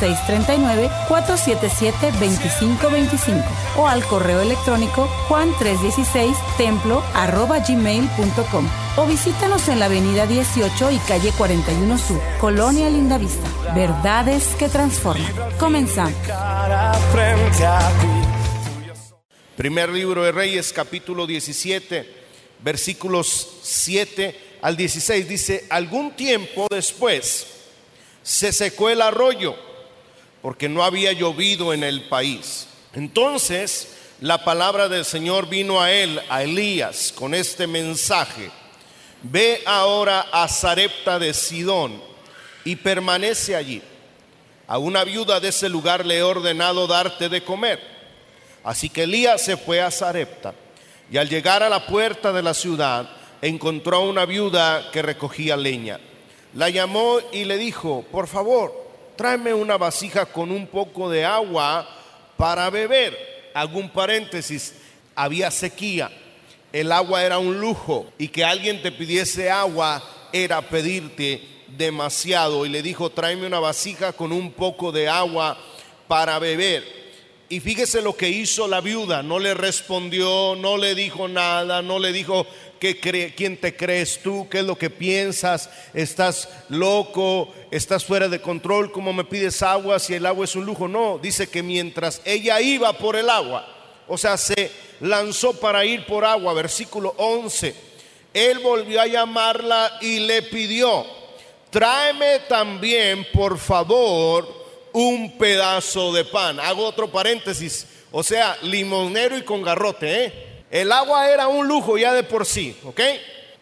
639-477-2525 o al correo electrónico juan316templo gmail.com o visítanos en la avenida 18 y calle 41 Sur, Colonia Lindavista. Verdades que transforman. Comenzamos. Primer libro de Reyes, capítulo 17, versículos 7 al 16. Dice, algún tiempo después se secó el arroyo porque no había llovido en el país. Entonces la palabra del Señor vino a él, a Elías, con este mensaje. Ve ahora a Sarepta de Sidón y permanece allí. A una viuda de ese lugar le he ordenado darte de comer. Así que Elías se fue a Sarepta y al llegar a la puerta de la ciudad encontró a una viuda que recogía leña. La llamó y le dijo, por favor, tráeme una vasija con un poco de agua para beber. Algún paréntesis, había sequía, el agua era un lujo y que alguien te pidiese agua era pedirte demasiado. Y le dijo, tráeme una vasija con un poco de agua para beber. Y fíjese lo que hizo la viuda, no le respondió, no le dijo nada, no le dijo, ¿Quién te crees tú? ¿Qué es lo que piensas? ¿Estás loco? ¿Estás fuera de control? ¿Cómo me pides agua si el agua es un lujo? No, dice que mientras ella iba por el agua, o sea, se lanzó para ir por agua, versículo 11, él volvió a llamarla y le pidió, tráeme también, por favor, un pedazo de pan. Hago otro paréntesis, o sea, limonero y con garrote, ¿eh? El agua era un lujo ya de por sí, ¿ok?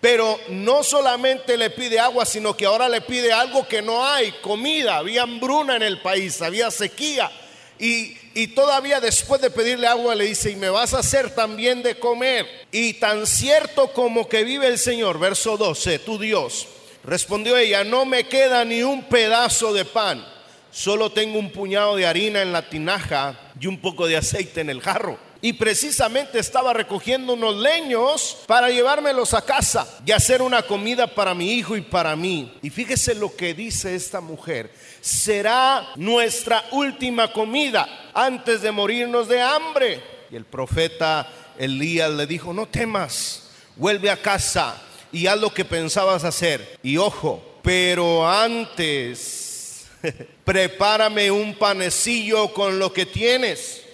Pero no solamente le pide agua, sino que ahora le pide algo que no hay, comida. Había hambruna en el país, había sequía. Y, y, todavía después de pedirle agua le dice, y me vas a hacer también de comer. Y tan cierto como que vive el Señor, verso 12, tu Dios. Respondió ella, no me queda ni un pedazo de pan, solo tengo un puñado de harina en la tinaja y un poco de aceite en el jarro y precisamente estaba recogiendo unos leños para llevármelos a casa y hacer una comida para mi hijo y para mí. Y fíjese lo que dice esta mujer, será nuestra última comida antes de morirnos de hambre. Y el profeta Elías le dijo, no temas, vuelve a casa y haz lo que pensabas hacer. Y ojo, pero antes, prepárame un panecillo con lo que tienes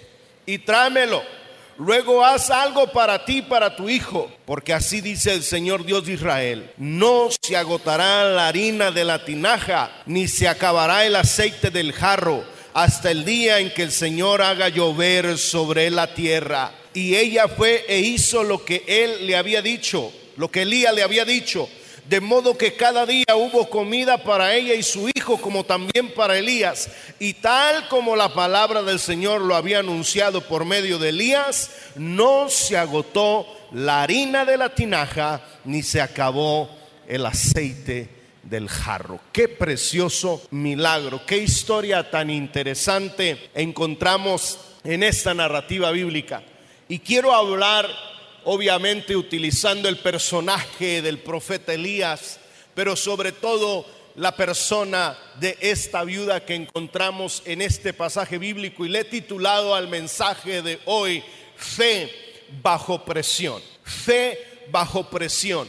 y tráemelo. Luego haz algo para ti, para tu hijo, porque así dice el Señor Dios de Israel. No se agotará la harina de la tinaja, ni se acabará el aceite del jarro, hasta el día en que el Señor haga llover sobre la tierra. Y ella fue e hizo lo que él le había dicho, lo que Elías le había dicho. De modo que cada día hubo comida para ella y su hijo, como también para Elías. Y tal como la palabra del Señor lo había anunciado por medio de Elías, no se agotó la harina de la tinaja, ni se acabó el aceite del jarro. Qué precioso milagro, qué historia tan interesante encontramos en esta narrativa bíblica. Y quiero hablar obviamente utilizando el personaje del profeta Elías, pero sobre todo la persona de esta viuda que encontramos en este pasaje bíblico y le he titulado al mensaje de hoy, fe bajo presión, fe bajo presión.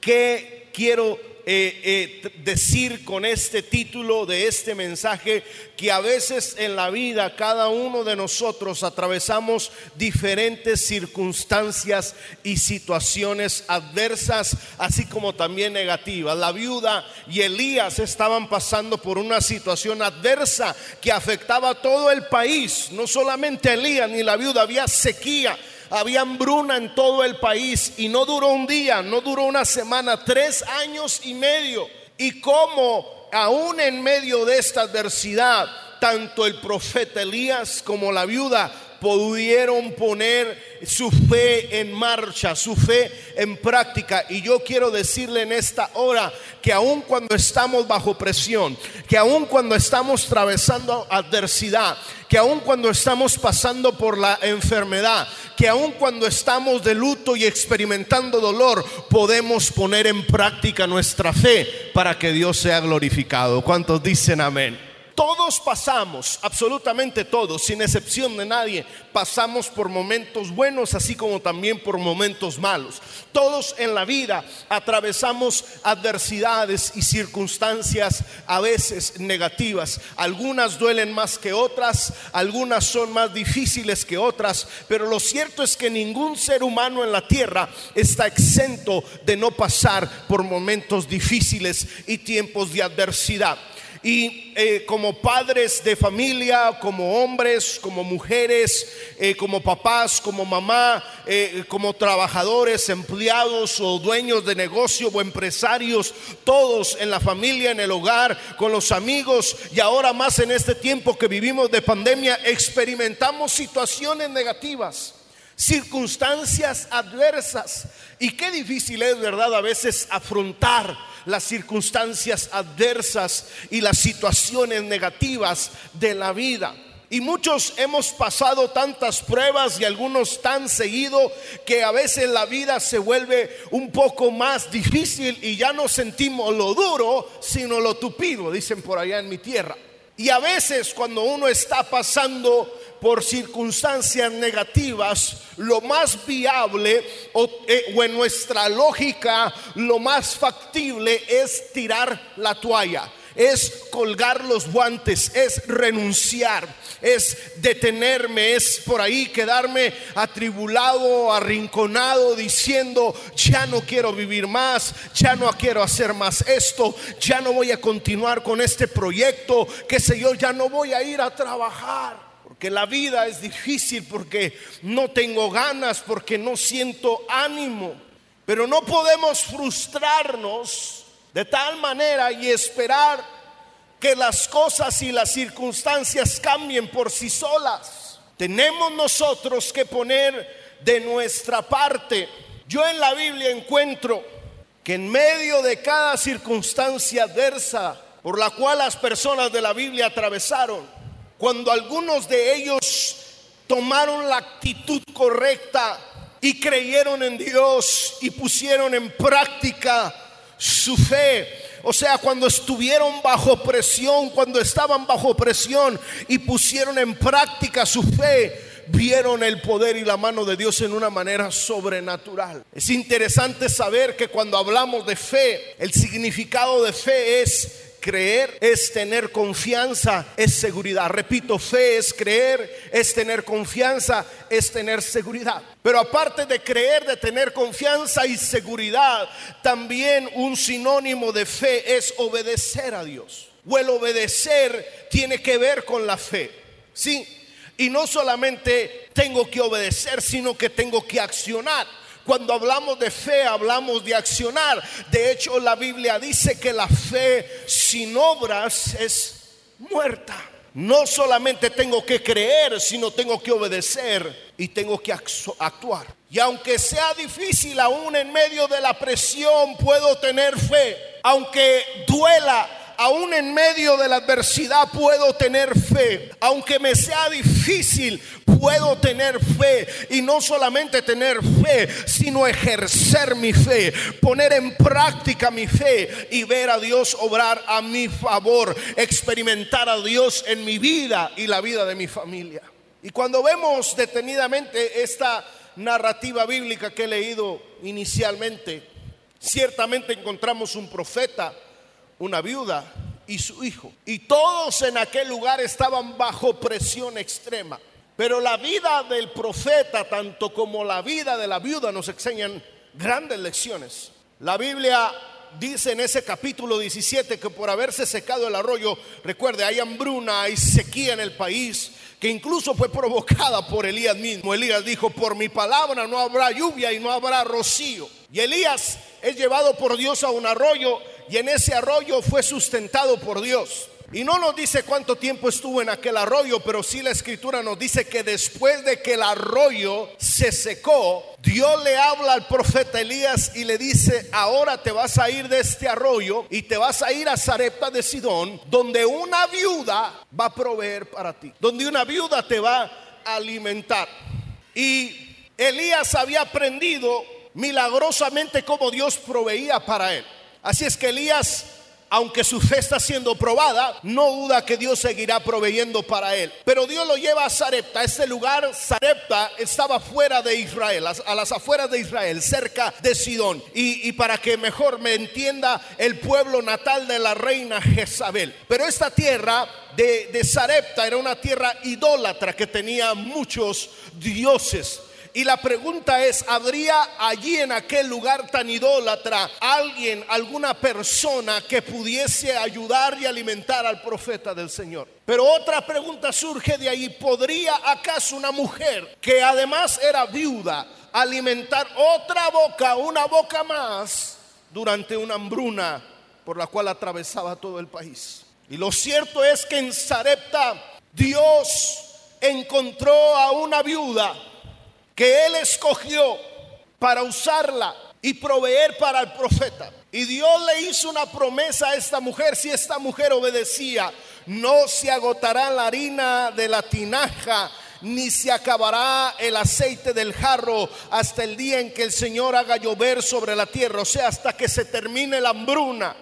¿Qué quiero eh, eh, decir con este título de este mensaje que a veces en la vida cada uno de nosotros atravesamos diferentes circunstancias y situaciones adversas, así como también negativas. La viuda y Elías estaban pasando por una situación adversa que afectaba a todo el país, no solamente a Elías ni la viuda, había sequía había hambruna en todo el país y no duró un día, no duró una semana, tres años y medio. Y como aún en medio de esta adversidad, tanto el profeta Elías como la viuda pudieron poner su fe en marcha, su fe en práctica. Y yo quiero decirle en esta hora que aun cuando estamos bajo presión, que aun cuando estamos atravesando adversidad, que aun cuando estamos pasando por la enfermedad, que aun cuando estamos de luto y experimentando dolor, podemos poner en práctica nuestra fe para que Dios sea glorificado. ¿Cuántos dicen amén? Todos pasamos, absolutamente todos, sin excepción de nadie, pasamos por momentos buenos así como también por momentos malos. Todos en la vida atravesamos adversidades y circunstancias a veces negativas. Algunas duelen más que otras, algunas son más difíciles que otras, pero lo cierto es que ningún ser humano en la tierra está exento de no pasar por momentos difíciles y tiempos de adversidad. Y eh, como padres de familia, como hombres, como mujeres, eh, como papás, como mamá, eh, como trabajadores, empleados o dueños de negocio o empresarios, todos en la familia, en el hogar, con los amigos y ahora más en este tiempo que vivimos de pandemia, experimentamos situaciones negativas circunstancias adversas. Y qué difícil es, ¿verdad? A veces afrontar las circunstancias adversas y las situaciones negativas de la vida. Y muchos hemos pasado tantas pruebas y algunos tan seguido que a veces la vida se vuelve un poco más difícil y ya no sentimos lo duro, sino lo tupido, dicen por allá en mi tierra. Y a veces cuando uno está pasando por circunstancias negativas, lo más viable o, eh, en nuestra lógica, lo más factible es tirar la toalla. Es colgar los guantes, es renunciar, es detenerme, es por ahí quedarme atribulado, arrinconado, diciendo, ya no quiero vivir más, ya no quiero hacer más esto, ya no voy a continuar con este proyecto, que sé yo, ya no voy a ir a trabajar porque la vida es difícil, porque no tengo ganas, porque no siento ánimo. Pero no podemos frustrarnos de tal manera y esperar que las cosas y las circunstancias cambien por sí solas. Tenemos nosotros que poner de nuestra parte. Yo en la Biblia encuentro que en medio de cada circunstancia adversa por la cual las personas de la Biblia atravesaron, cuando algunos de ellos tomaron la actitud correcta y creyeron en Dios y pusieron en práctica su fe. O sea, cuando estuvieron bajo presión, cuando estaban bajo presión y pusieron en práctica su fe, vieron el poder y la mano de Dios en una manera sobrenatural. Es interesante saber que cuando hablamos de fe, el significado de fe es Creer es tener confianza, es seguridad. Repito, fe es creer, es tener confianza, es tener seguridad. Pero aparte de creer, de tener confianza y seguridad, también un sinónimo de fe es obedecer a Dios. O el obedecer tiene que ver con la fe. Sí. Y no solamente tengo que obedecer, sino que tengo que accionar. Cuando hablamos de fe, hablamos de accionar. De hecho, la Biblia dice que la fe sin obras es muerta. No solamente tengo que creer, sino tengo que obedecer y tengo que actuar. Y aunque sea difícil, aún en medio de la presión, puedo tener fe. Aunque duela, aún en medio de la adversidad puedo tener fe. Aunque me sea difícil, puedo tener fe. Y no solamente tener fe, sino ejercer mi fe, poner en práctica mi fe y ver a Dios obrar a mi favor, experimentar a Dios en mi vida y la vida de mi familia. Y cuando vemos detenidamente esta narrativa bíblica que he leído inicialmente, ciertamente encontramos un profeta una viuda y su hijo. Y todos en aquel lugar estaban bajo presión extrema. Pero la vida del profeta, tanto como la vida de la viuda, nos enseñan grandes lecciones. La Biblia dice en ese capítulo 17 que por haberse secado el arroyo, recuerde, hay hambruna, hay sequía en el país, que incluso fue provocada por Elías mismo. Elías dijo, por mi palabra no habrá lluvia y no habrá rocío. Y Elías es llevado por Dios a un arroyo y en ese arroyo fue sustentado por Dios. Y no nos dice cuánto tiempo estuvo en aquel arroyo, pero sí la escritura nos dice que después de que el arroyo se secó, Dios le habla al profeta Elías y le dice, ahora te vas a ir de este arroyo y te vas a ir a Zarepta de Sidón, donde una viuda va a proveer para ti, donde una viuda te va a alimentar. Y Elías había aprendido milagrosamente cómo Dios proveía para él. Así es que Elías aunque su fe está siendo probada, no duda que Dios seguirá proveyendo para él. Pero Dios lo lleva a Sarepta. Este lugar, Sarepta, estaba fuera de Israel, a las afueras de Israel, cerca de Sidón. Y, para que mejor me entienda, el pueblo natal de la reina Jezabel. Pero esta tierra de, de Sarepta era una tierra idólatra que tenía muchos dioses. Y la pregunta es, ¿habría allí en aquel lugar tan idólatra alguien, alguna persona que pudiese ayudar y alimentar al profeta del Señor? Pero otra pregunta surge de ahí, ¿podría acaso una mujer que además era viuda alimentar otra boca, una boca más, durante una hambruna por la cual atravesaba todo el país? Y lo cierto es que en Sarepta Dios encontró a una viuda que él escogió para usarla y proveer para el profeta. Y Dios le hizo una promesa a esta mujer, si esta mujer obedecía, no se agotará la harina de la tinaja, ni se acabará el aceite del jarro hasta el día en que el Señor haga llover sobre la tierra, o sea, hasta que se termine la hambruna.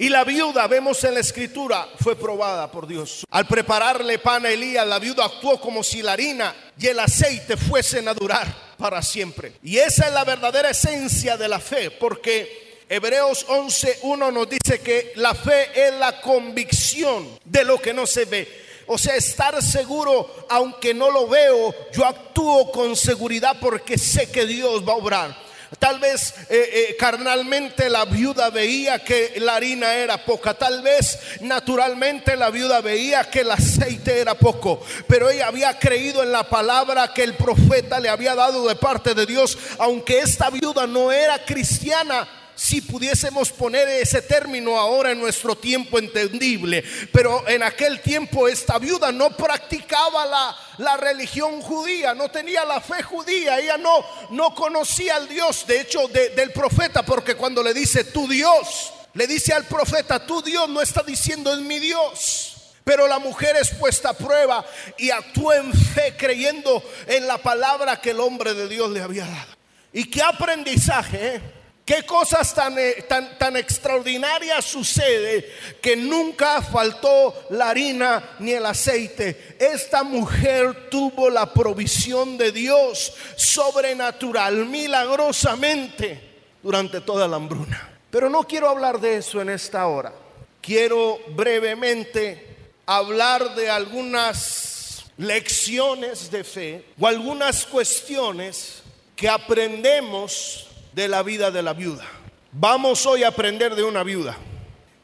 Y la viuda, vemos en la escritura, fue probada por Dios. Al prepararle pan a Elías, la viuda actuó como si la harina y el aceite fuesen a durar para siempre. Y esa es la verdadera esencia de la fe, porque Hebreos 11.1 nos dice que la fe es la convicción de lo que no se ve. O sea, estar seguro, aunque no lo veo, yo actúo con seguridad porque sé que Dios va a obrar. Tal vez eh, eh, carnalmente la viuda veía que la harina era poca. Tal vez naturalmente la viuda veía que el aceite era poco. Pero ella había creído en la palabra que el profeta le había dado de parte de Dios. Aunque esta viuda no era cristiana, si pudiésemos poner ese término ahora en nuestro tiempo entendible. Pero en aquel tiempo esta viuda no practicaba la, la religión judía, no tenía la fe judía, ella no, no conocía al Dios, de hecho, del profeta, porque cuando le dice tu Dios, le dice al profeta, tu Dios no está diciendo es mi Dios. Pero la mujer es puesta a prueba y actúa en fe creyendo en la palabra que el hombre de Dios le había dado. Y qué aprendizaje, ¿eh? Qué cosas tan, eh, tan, tan extraordinarias sucede que nunca faltó la harina ni el aceite. Esta mujer tuvo la provisión de Dios sobrenatural, milagrosamente, durante toda la hambruna. Pero no quiero hablar de eso en esta hora. Quiero brevemente hablar de algunas lecciones de fe o algunas cuestiones que aprendemos de la vida de la viuda. Vamos hoy a aprender de una viuda.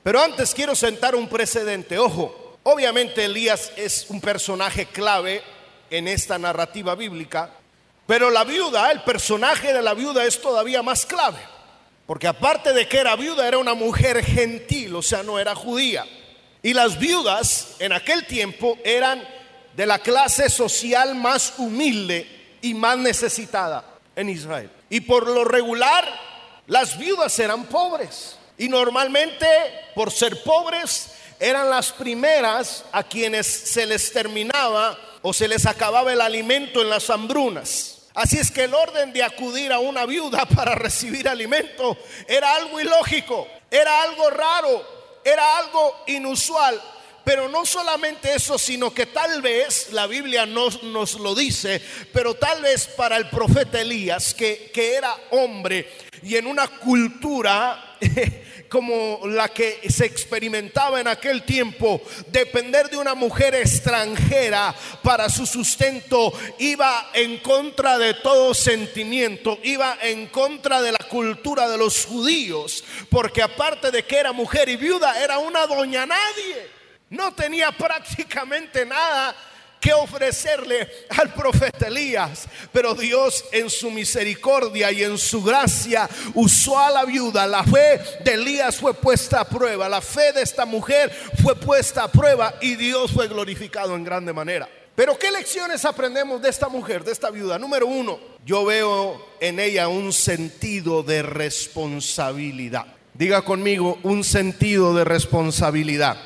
Pero antes quiero sentar un precedente. Ojo, obviamente Elías es un personaje clave en esta narrativa bíblica, pero la viuda, el personaje de la viuda es todavía más clave. Porque aparte de que era viuda, era una mujer gentil, o sea, no era judía. Y las viudas en aquel tiempo eran de la clase social más humilde y más necesitada en Israel. Y por lo regular, las viudas eran pobres. Y normalmente, por ser pobres, eran las primeras a quienes se les terminaba o se les acababa el alimento en las hambrunas. Así es que el orden de acudir a una viuda para recibir alimento era algo ilógico, era algo raro, era algo inusual. Pero no solamente eso, sino que tal vez, la Biblia nos, nos lo dice, pero tal vez para el profeta Elías, que, que era hombre y en una cultura como la que se experimentaba en aquel tiempo, depender de una mujer extranjera para su sustento iba en contra de todo sentimiento, iba en contra de la cultura de los judíos, porque aparte de que era mujer y viuda, era una doña nadie. No tenía prácticamente nada que ofrecerle al profeta Elías. Pero Dios en su misericordia y en su gracia usó a la viuda. La fe de Elías fue puesta a prueba. La fe de esta mujer fue puesta a prueba y Dios fue glorificado en grande manera. Pero ¿qué lecciones aprendemos de esta mujer, de esta viuda? Número uno, yo veo en ella un sentido de responsabilidad. Diga conmigo, un sentido de responsabilidad.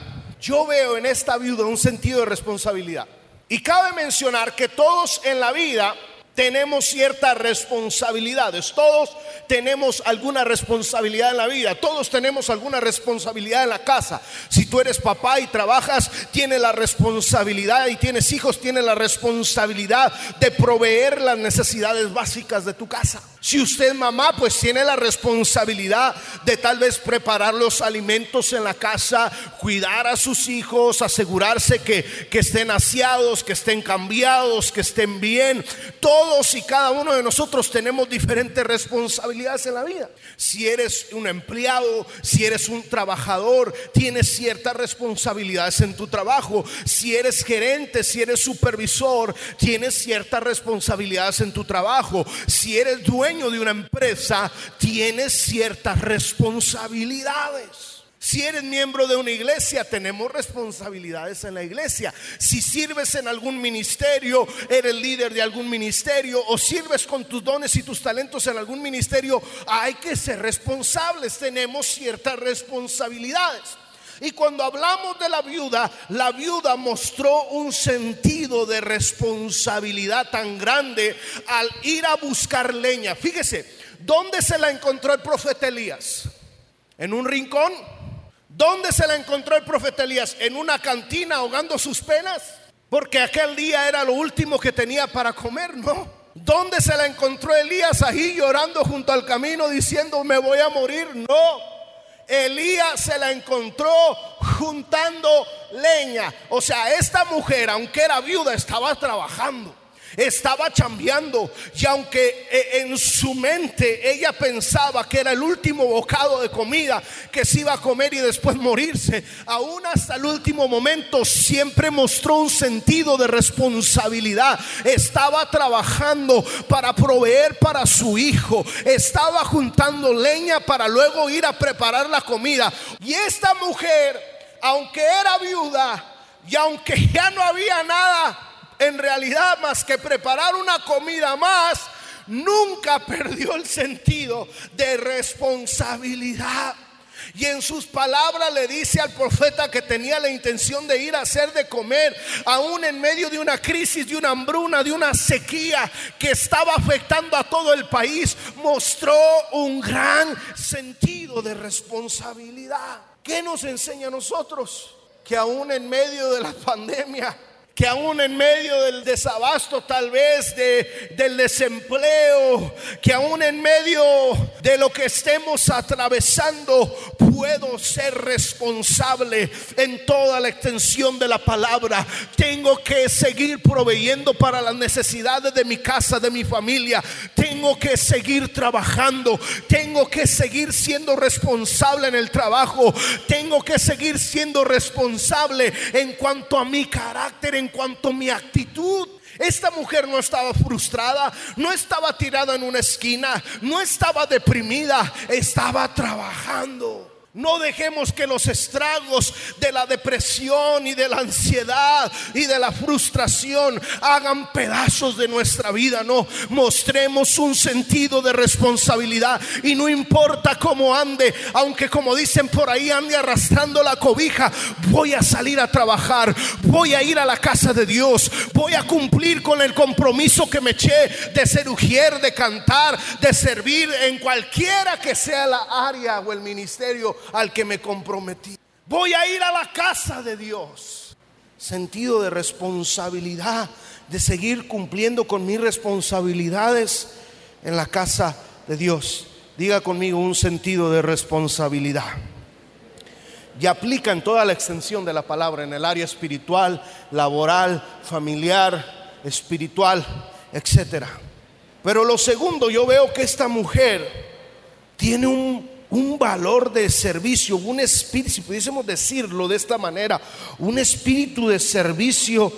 Yo veo en esta viuda un sentido de responsabilidad. Y cabe mencionar que todos en la vida tenemos ciertas responsabilidades. Todos tenemos alguna responsabilidad en la vida. Todos tenemos alguna responsabilidad en la casa. Si tú eres papá y trabajas, tienes la responsabilidad y tienes hijos, tienes la responsabilidad de proveer las necesidades básicas de tu casa. Si usted mamá, pues tiene la responsabilidad de tal vez preparar los alimentos en la casa, cuidar a sus hijos, asegurarse que, que estén aseados, que estén cambiados, que estén bien. Todos y cada uno de nosotros tenemos diferentes responsabilidades en la vida. Si eres un empleado, si eres un trabajador, tienes ciertas responsabilidades en tu trabajo. Si eres gerente, si eres supervisor, tienes ciertas responsabilidades en tu trabajo. Si eres dueño, de una empresa, tienes ciertas responsabilidades. Si eres miembro de una iglesia, tenemos responsabilidades en la iglesia. Si sirves en algún ministerio, eres líder de algún ministerio o sirves con tus dones y tus talentos en algún ministerio, hay que ser responsables. Tenemos ciertas responsabilidades. Y cuando hablamos de la viuda, la viuda mostró un sentido de responsabilidad tan grande al ir a buscar leña. Fíjese, ¿dónde se la encontró el profeta Elías? ¿En un rincón? ¿Dónde se la encontró el profeta Elías? ¿En una cantina ahogando sus penas? Porque aquel día era lo último que tenía para comer, ¿no? ¿Dónde se la encontró Elías ahí llorando junto al camino diciendo me voy a morir? No. Elías se la encontró juntando leña. O sea, esta mujer, aunque era viuda, estaba trabajando estaba chambeando y aunque eh, en su mente ella pensaba que era el último bocado de comida que se iba a comer y después morirse, aún hasta el último momento siempre mostró un sentido de responsabilidad. Estaba trabajando para proveer para su hijo, estaba juntando leña para luego ir a preparar la comida. Y esta mujer, aunque era viuda y aunque ya no había nada, en realidad más que preparar una comida más, nunca perdió el sentido de responsabilidad. Y en sus palabras le dice al profeta que tenía la intención de ir a hacer de comer, aún en medio de una crisis, de una hambruna, de una sequía que estaba afectando a todo el país, mostró un gran sentido de responsabilidad. ¿Qué nos enseña a nosotros? Que aún en medio de la pandemia, que aún en medio del desabasto tal vez de, del desempleo, que aún en medio de lo que estemos atravesando, puedo ser responsable en toda la extensión de la palabra. Tengo que seguir proveyendo para las necesidades de mi casa, de mi familia. Tengo que seguir trabajando. Tengo que seguir siendo responsable en el trabajo. Tengo que seguir siendo responsable en cuanto a mi carácter, cuanto mi actitud. Esta mujer no estaba frustrada, no estaba tirada en una esquina, no estaba deprimida, estaba trabajando. No dejemos que los estragos de la depresión y de la ansiedad y de la frustración hagan pedazos de nuestra vida. No, mostremos un sentido de responsabilidad y no importa cómo ande, aunque como dicen por ahí ande arrastrando la cobija, voy a salir a trabajar, voy a ir a la casa de Dios, voy a cumplir con el compromiso que me eché de ser de cantar, de servir en cualquiera que sea la área o el ministerio al que me comprometí. Voy a ir a la casa de Dios. Sentido de responsabilidad, de seguir cumpliendo con mis responsabilidades en la casa de Dios. Diga conmigo un sentido de responsabilidad. Y aplica en toda la extensión de la palabra, en el área espiritual, laboral, familiar, espiritual, etc. Pero lo segundo, yo veo que esta mujer tiene un un valor de servicio, un espíritu, si pudiésemos decirlo de esta manera, un espíritu de servicio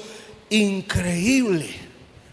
increíble,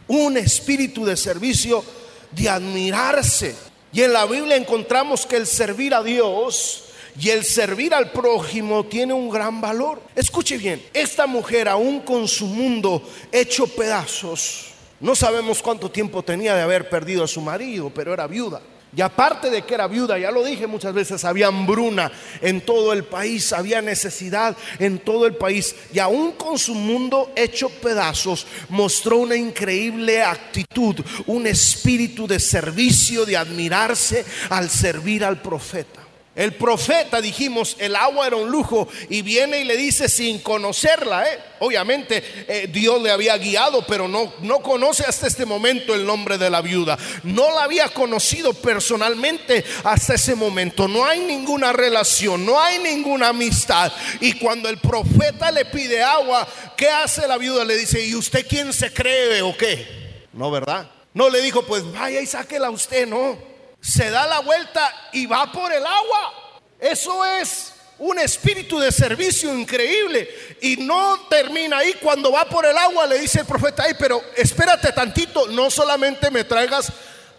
un espíritu de servicio, de admirarse. Y en la Biblia encontramos que el servir a Dios y el servir al prójimo tiene un gran valor. Escuche bien, esta mujer aún con su mundo hecho pedazos, no sabemos cuánto tiempo tenía de haber perdido a su marido, pero era viuda. Y aparte de que era viuda, ya lo dije muchas veces, había hambruna en todo el país, había necesidad en todo el país. Y aún con su mundo hecho pedazos, mostró una increíble actitud, un espíritu de servicio, de admirarse al servir al profeta. El profeta, dijimos, el agua era un lujo y viene y le dice sin conocerla. ¿eh? Obviamente eh, Dios le había guiado, pero no, no conoce hasta este momento el nombre de la viuda. No la había conocido personalmente hasta ese momento. No hay ninguna relación, no hay ninguna amistad. Y cuando el profeta le pide agua, ¿qué hace la viuda? Le dice, ¿y usted quién se cree o qué? No, ¿verdad? No le dijo, pues vaya y sáquela usted, no se da la vuelta y va por el agua. Eso es un espíritu de servicio increíble. Y no termina ahí. Cuando va por el agua le dice el profeta, pero espérate tantito, no solamente me traigas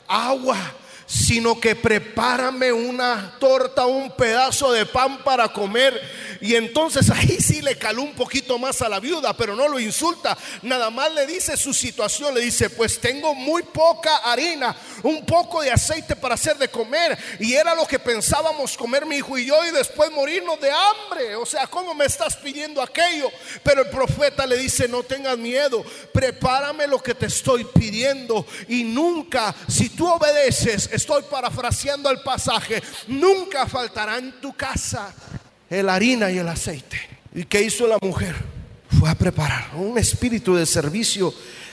agua, sino que prepárame una torta, un pedazo de pan para comer y entonces ahí sí le caló un poquito más a la viuda, pero no lo insulta. Nada más le dice su situación. Le dice, pues tengo muy poca harina, un poco de aceite para hacer de comer. Y era lo que pensábamos comer mi hijo y yo y después morirnos de hambre. O sea, ¿cómo me estás pidiendo aquello? Pero el profeta le dice, no tengas miedo, prepárame lo que te estoy pidiendo. Y nunca, si tú obedeces, estoy parafraseando el pasaje, nunca faltará en tu casa el harina y el aceite. ¿Y qué hizo la mujer? Fue a preparar un espíritu de servicio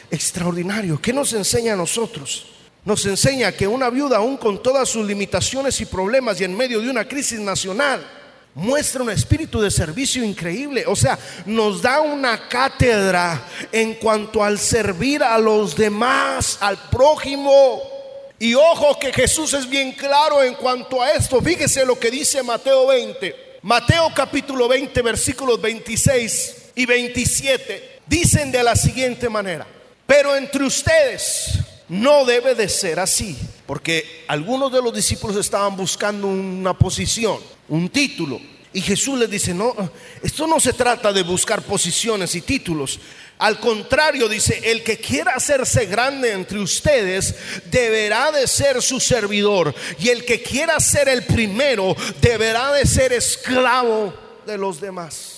extraordinario. ¿Qué nos enseña a nosotros? Nos enseña que una viuda, aún con todas sus limitaciones y problemas y en medio de una crisis nacional, muestra un espíritu de servicio increíble. O sea, nos da una cátedra en cuanto al servir a los demás, al prójimo. Y ojo que Jesús es bien claro en cuanto a esto. Fíjese lo que dice Mateo 20. Mateo capítulo 20 versículos 26 y 27 dicen de la siguiente manera, pero entre ustedes no debe de ser así, porque algunos de los discípulos estaban buscando una posición, un título, y Jesús les dice, no, esto no se trata de buscar posiciones y títulos, al contrario, dice, el que quiera hacerse grande entre ustedes deberá de ser su servidor. Y el que quiera ser el primero deberá de ser esclavo de los demás.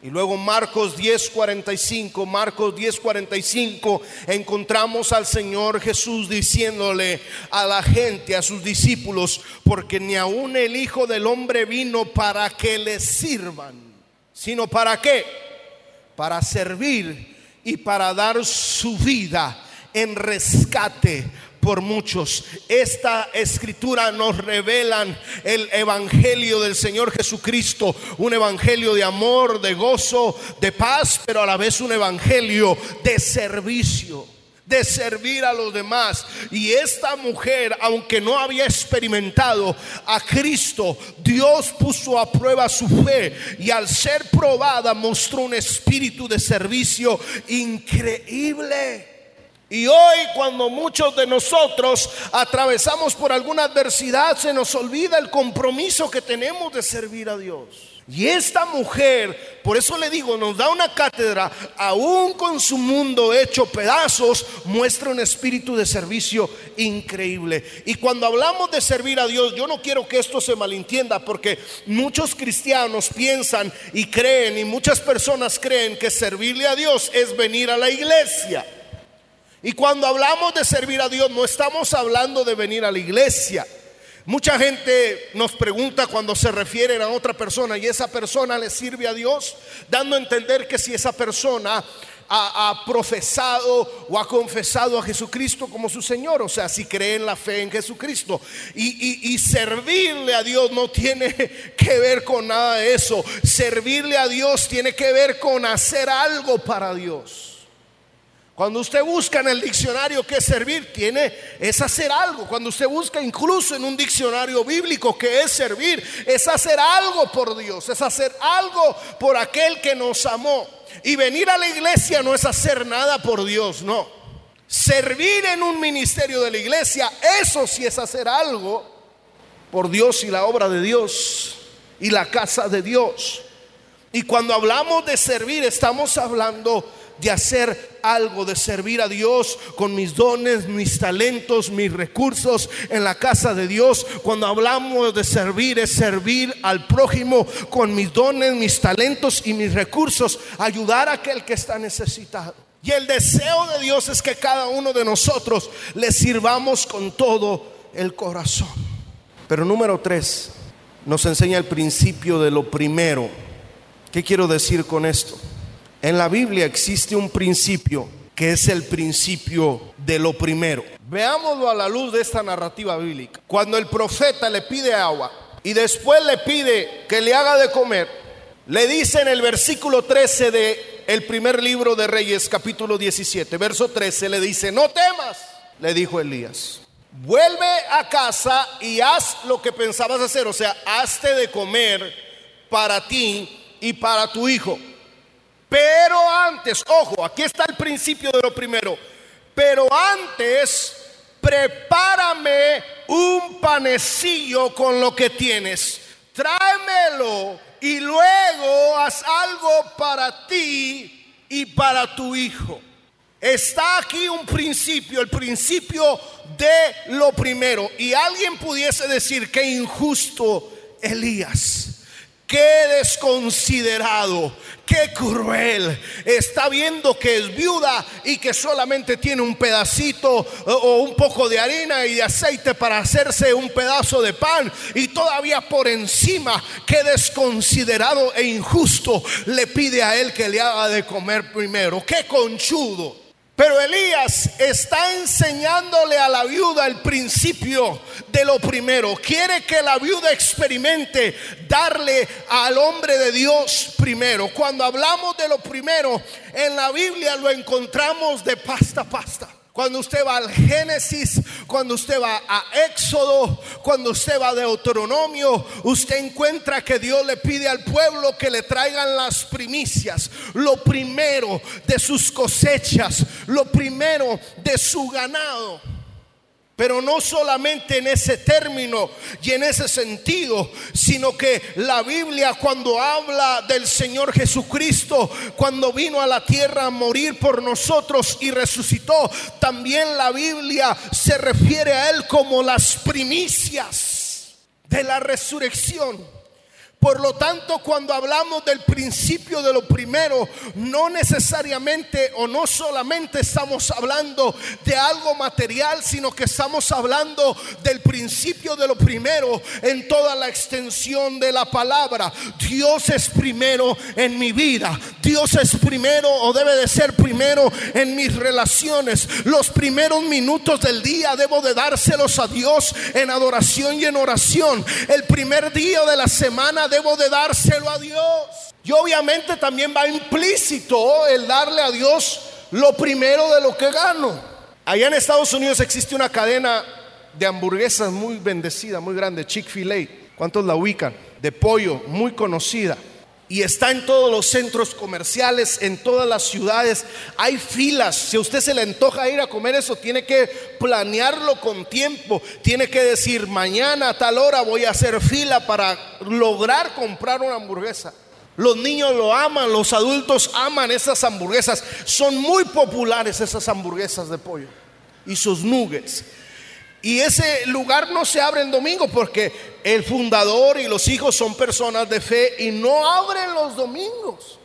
Y luego Marcos 10:45, Marcos 10:45, encontramos al Señor Jesús diciéndole a la gente, a sus discípulos, porque ni aun el Hijo del Hombre vino para que le sirvan, sino para qué? Para servir y para dar su vida en rescate por muchos. Esta escritura nos revelan el evangelio del Señor Jesucristo, un evangelio de amor, de gozo, de paz, pero a la vez un evangelio de servicio de servir a los demás. Y esta mujer, aunque no había experimentado a Cristo, Dios puso a prueba su fe y al ser probada mostró un espíritu de servicio increíble. Y hoy cuando muchos de nosotros atravesamos por alguna adversidad, se nos olvida el compromiso que tenemos de servir a Dios. Y esta mujer, por eso le digo, nos da una cátedra, aún con su mundo hecho pedazos, muestra un espíritu de servicio increíble. Y cuando hablamos de servir a Dios, yo no quiero que esto se malentienda, porque muchos cristianos piensan y creen, y muchas personas creen que servirle a Dios es venir a la iglesia. Y cuando hablamos de servir a Dios, no estamos hablando de venir a la iglesia. Mucha gente nos pregunta cuando se refieren a otra persona y esa persona le sirve a Dios, dando a entender que si esa persona ha, profesado o ha confesado a Jesucristo como su Señor, o sea, si cree en la fe en Jesucristo. Y, y servirle a Dios no tiene que ver con nada de eso. Servirle a Dios tiene que ver con hacer algo para Dios. Cuando usted busca en el diccionario qué es servir, tiene es hacer algo. Cuando usted busca incluso en un diccionario bíblico qué es servir, es hacer algo por Dios, es hacer algo por aquel que nos amó. Y venir a la iglesia no es hacer nada por Dios, no. Servir en un ministerio de la iglesia, eso sí es hacer algo por Dios y la obra de Dios y la casa de Dios. Y cuando hablamos de servir, estamos hablando de hacer algo, de servir a Dios con mis dones, mis talentos, mis recursos en la casa de Dios. Cuando hablamos de servir, es servir al prójimo con mis dones, mis talentos y mis recursos, ayudar a aquel que está necesitado. Y el deseo de Dios es que cada uno de nosotros le sirvamos con todo el corazón. Pero número tres, nos enseña el principio de lo primero. ¿Qué quiero decir con esto? En la Biblia existe un principio que es el principio de lo primero. Veámoslo a la luz de esta narrativa bíblica. Cuando el profeta le pide agua y después le pide que le haga de comer, le dice en el versículo 13 de el primer libro de Reyes, capítulo 17, verso 13, le dice, "No temas", le dijo Elías. Vuelve a casa y haz lo que pensabas hacer, o sea, hazte de comer para ti y para tu hijo pero antes, ojo, aquí está el principio de lo primero. Pero antes, prepárame un panecillo con lo que tienes. Tráemelo y luego haz algo para ti y para tu hijo. Está aquí un principio, el principio de lo primero. Y alguien pudiese decir que injusto Elías. Qué desconsiderado, qué cruel. Está viendo que es viuda y que solamente tiene un pedacito o un poco de harina y de aceite para hacerse un pedazo de pan. Y todavía por encima, qué desconsiderado e injusto le pide a él que le haga de comer primero. Qué conchudo. Pero Elías está enseñándole a la viuda el principio de lo primero. Quiere que la viuda experimente darle al hombre de Dios primero. Cuando hablamos de lo primero, en la Biblia lo encontramos de pasta a pasta. Cuando usted va al Génesis, cuando usted va a Éxodo, cuando usted va a Deuteronomio, usted encuentra que Dios le pide al pueblo que le traigan las primicias, lo primero de sus cosechas, lo primero de su ganado. Pero no solamente en ese término y en ese sentido, sino que la Biblia cuando habla del Señor Jesucristo, cuando vino a la tierra a morir por nosotros y resucitó, también la Biblia se refiere a Él como las primicias de la resurrección. Por lo tanto, cuando hablamos del principio de lo primero, no necesariamente o no solamente estamos hablando de algo material, sino que estamos hablando del principio de lo primero en toda la extensión de la palabra. Dios es primero en mi vida. Dios es primero o debe de ser primero en mis relaciones. Los primeros minutos del día debo de dárselos a Dios en adoración y en oración. El primer día de la semana debo de dárselo a Dios. Y obviamente también va implícito el darle a Dios lo primero de lo que gano. Allá en Estados Unidos existe una cadena de hamburguesas muy bendecida, muy grande, Chick-fil-A. ¿Cuántos la ubican? De pollo, muy conocida y está en todos los centros comerciales, en todas las ciudades. Hay filas. Si a usted se le antoja ir a comer eso, tiene que planearlo con tiempo. Tiene que decir, mañana a tal hora voy a hacer fila para lograr comprar una hamburguesa. Los niños lo aman, los adultos aman esas hamburguesas. Son muy populares esas hamburguesas de pollo y sus nuggets. Y ese lugar no se abre en domingo porque el fundador y los hijos son personas de fe y no abren los domingos.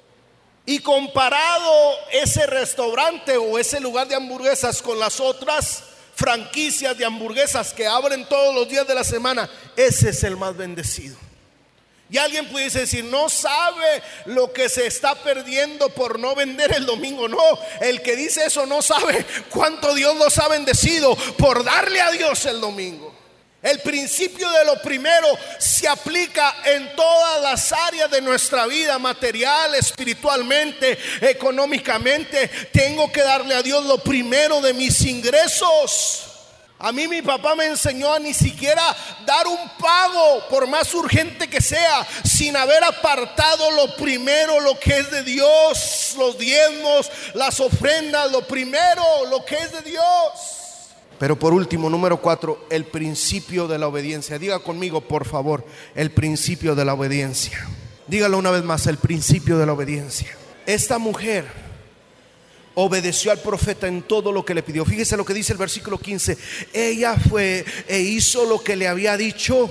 Y comparado ese restaurante o ese lugar de hamburguesas con las otras franquicias de hamburguesas que abren todos los días de la semana, ese es el más bendecido. Y alguien pudiese decir, no sabe lo que se está perdiendo por no vender el domingo. No, el que dice eso no sabe cuánto Dios nos ha bendecido por darle a Dios el domingo. El principio de lo primero se aplica en todas las áreas de nuestra vida, material, espiritualmente, económicamente. Tengo que darle a Dios lo primero de mis ingresos. A mí mi papá me enseñó a ni siquiera dar un pago, por más urgente que sea, sin haber apartado lo primero, lo que es de Dios, los diezmos, las ofrendas, lo primero, lo que es de Dios. Pero por último, número cuatro, el principio de la obediencia. Diga conmigo, por favor, el principio de la obediencia. Dígalo una vez más, el principio de la obediencia. Esta mujer obedeció al profeta en todo lo que le pidió. Fíjese lo que dice el versículo 15. Ella fue e hizo lo que le había dicho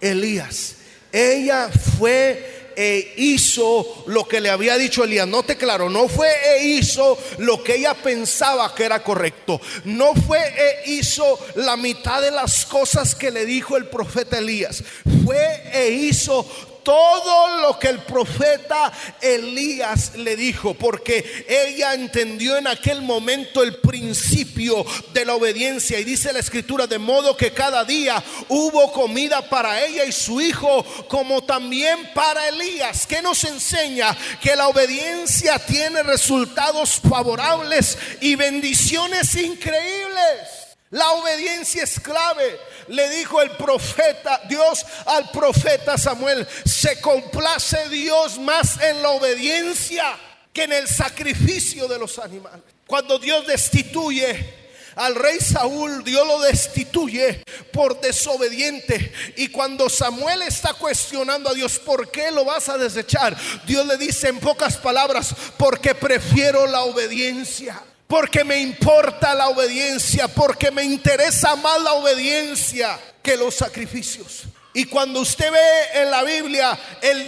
Elías. Ella fue e hizo lo que le había dicho Elías. Note claro, no fue e hizo lo que ella pensaba que era correcto. No fue e hizo la mitad de las cosas que le dijo el profeta Elías. Fue e hizo todo lo que el profeta Elías le dijo, porque ella entendió en aquel momento el principio de la obediencia. Y dice la escritura, de modo que cada día hubo comida para ella y su hijo, como también para Elías, que nos enseña que la obediencia tiene resultados favorables y bendiciones increíbles. La obediencia es clave. Le dijo el profeta, Dios al profeta Samuel, se complace Dios más en la obediencia que en el sacrificio de los animales. Cuando Dios destituye al rey Saúl, Dios lo destituye por desobediente. Y cuando Samuel está cuestionando a Dios, ¿por qué lo vas a desechar? Dios le dice en pocas palabras, porque prefiero la obediencia porque me importa la obediencia, porque me interesa más la obediencia que los sacrificios. Y cuando usted ve en la Biblia el,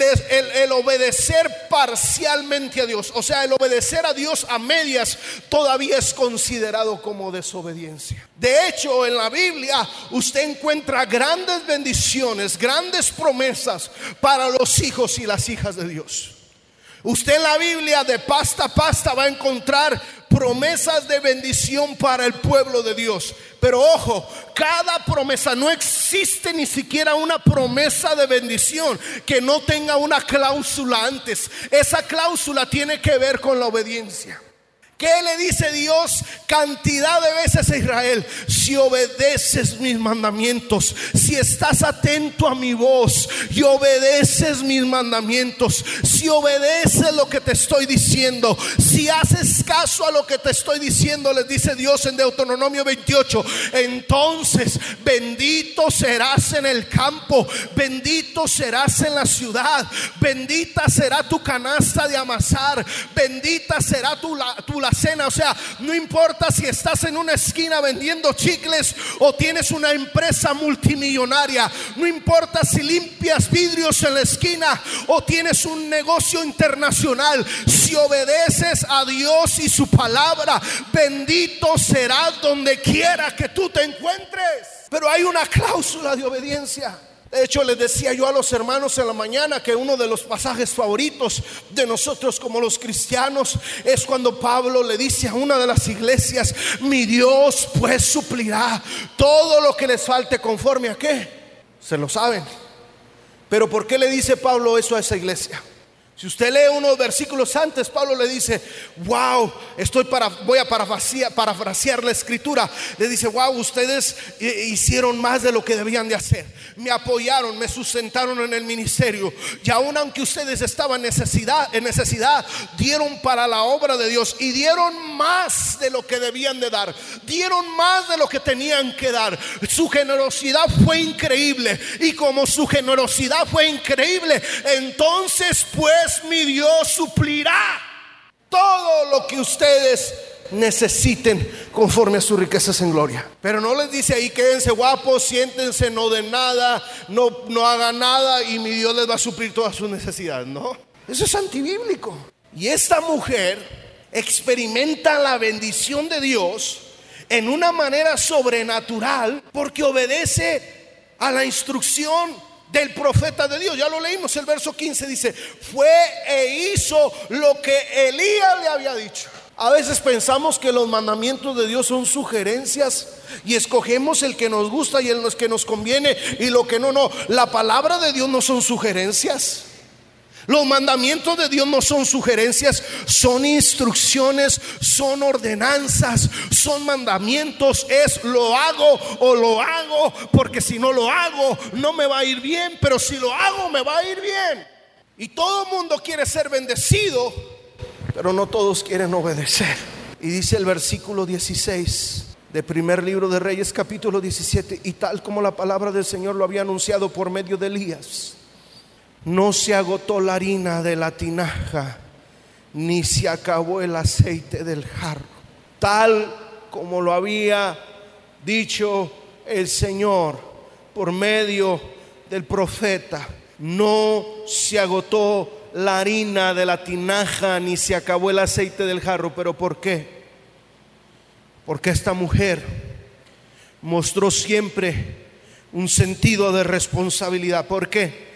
el, obedecer parcialmente a Dios, o sea, el obedecer a Dios a medias, todavía es considerado como desobediencia. De hecho, en la Biblia usted encuentra grandes bendiciones, grandes promesas para los hijos y las hijas de Dios. Usted en la Biblia de pasta a pasta va a encontrar promesas de bendición para el pueblo de Dios. Pero ojo, cada promesa, no existe ni siquiera una promesa de bendición que no tenga una cláusula antes. Esa cláusula tiene que ver con la obediencia. ¿Qué le dice Dios cantidad de veces a Israel? Si obedeces mis mandamientos, si estás atento a mi voz y obedeces mis mandamientos, si obedeces lo que te estoy diciendo, si haces caso a lo que te estoy diciendo, les dice Dios en Deuteronomio 28, entonces bendito serás en el campo, bendito serás en la ciudad, bendita será tu canasta de amasar, bendita será tu, tu cena. O sea, no importa si estás en una esquina vendiendo chicles o tienes una empresa multimillonaria. No importa si limpias vidrios en la esquina o tienes un negocio internacional. Si obedeces a Dios y su palabra, bendito serás donde quiera que tú te encuentres. Pero hay una cláusula de obediencia. De hecho, les decía yo a los hermanos en la mañana que uno de los pasajes favoritos de nosotros como los cristianos es cuando Pablo le dice a una de las iglesias, mi Dios pues suplirá todo lo que les falte conforme a qué. Se lo saben. Pero ¿por qué le dice Pablo eso a esa iglesia? Si usted lee unos versículos antes, Pablo le dice, wow, estoy para, voy a parafrasear, la escritura. Le dice, wow, ustedes hicieron más de lo que debían de hacer. Me apoyaron, me sustentaron en el ministerio. Y aun aunque ustedes estaban necesidad, en necesidad, dieron para la obra de Dios y dieron más de lo que debían de dar. Dieron más de lo que tenían que dar. Su generosidad fue increíble. Y como su generosidad fue increíble, entonces pues mi Dios suplirá todo lo que ustedes necesiten conforme a sus riquezas en gloria. Pero no les dice ahí quédense guapos, siéntense, no den nada, no, no hagan nada y mi Dios les va a suplir todas sus necesidades. No, eso es antibíblico. Y esta mujer experimenta la bendición de Dios en una manera sobrenatural porque obedece a la instrucción del profeta de Dios. Ya lo leímos, el verso 15 dice, fue e hizo lo que Elías le había dicho. A veces pensamos que los mandamientos de Dios son sugerencias y escogemos el que nos gusta y el que nos conviene y lo que no, no. La palabra de Dios no son sugerencias. Los mandamientos de Dios no son sugerencias, son instrucciones, son ordenanzas, son mandamientos. Es lo hago o lo hago, porque si no lo hago no me va a ir bien, pero si lo hago me va a ir bien. Y todo el mundo quiere ser bendecido, pero no todos quieren obedecer. Y dice el versículo 16 de primer libro de Reyes capítulo 17, y tal como la palabra del Señor lo había anunciado por medio de Elías no se agotó la harina de la tinaja, ni se acabó el aceite del jarro, tal como lo había dicho el Señor por medio del profeta. No se agotó la harina de la tinaja, ni se acabó el aceite del jarro. ¿Pero por qué? Porque esta mujer mostró siempre un sentido de responsabilidad. ¿Por qué?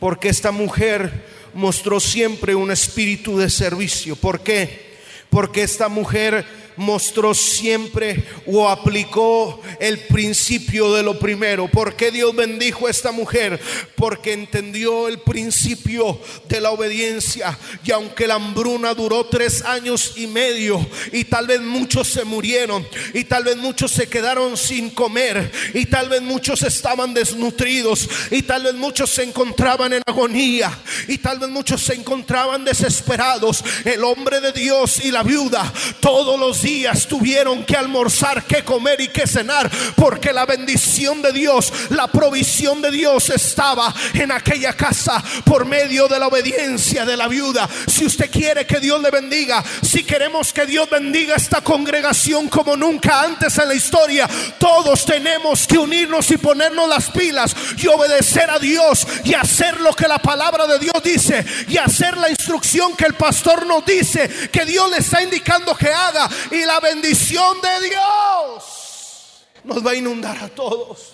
Porque esta mujer mostró siempre un espíritu de servicio. ¿Por qué? Porque esta mujer mostró siempre o aplicó el principio de lo primero. ¿Por qué Dios bendijo a esta mujer? Porque entendió el principio de la obediencia. Y aunque la hambruna duró tres años y medio, y tal vez muchos se murieron, y tal vez muchos se quedaron sin comer, y tal vez muchos estaban desnutridos, y tal vez muchos se encontraban en agonía, y tal vez muchos se encontraban desesperados. El hombre de Dios y la viuda todos los días tuvieron que almorzar, que comer y que cenar, porque la bendición de Dios, la provisión de Dios estaba en aquella casa por medio de la obediencia de la viuda. Si usted quiere que Dios le bendiga, si queremos que Dios bendiga esta congregación como nunca antes en la historia, todos tenemos que unirnos y ponernos las pilas y obedecer a Dios y hacer lo que la palabra de Dios dice y hacer la instrucción que el pastor nos dice que Dios le está indicando que haga y la bendición de Dios nos va a inundar a todos.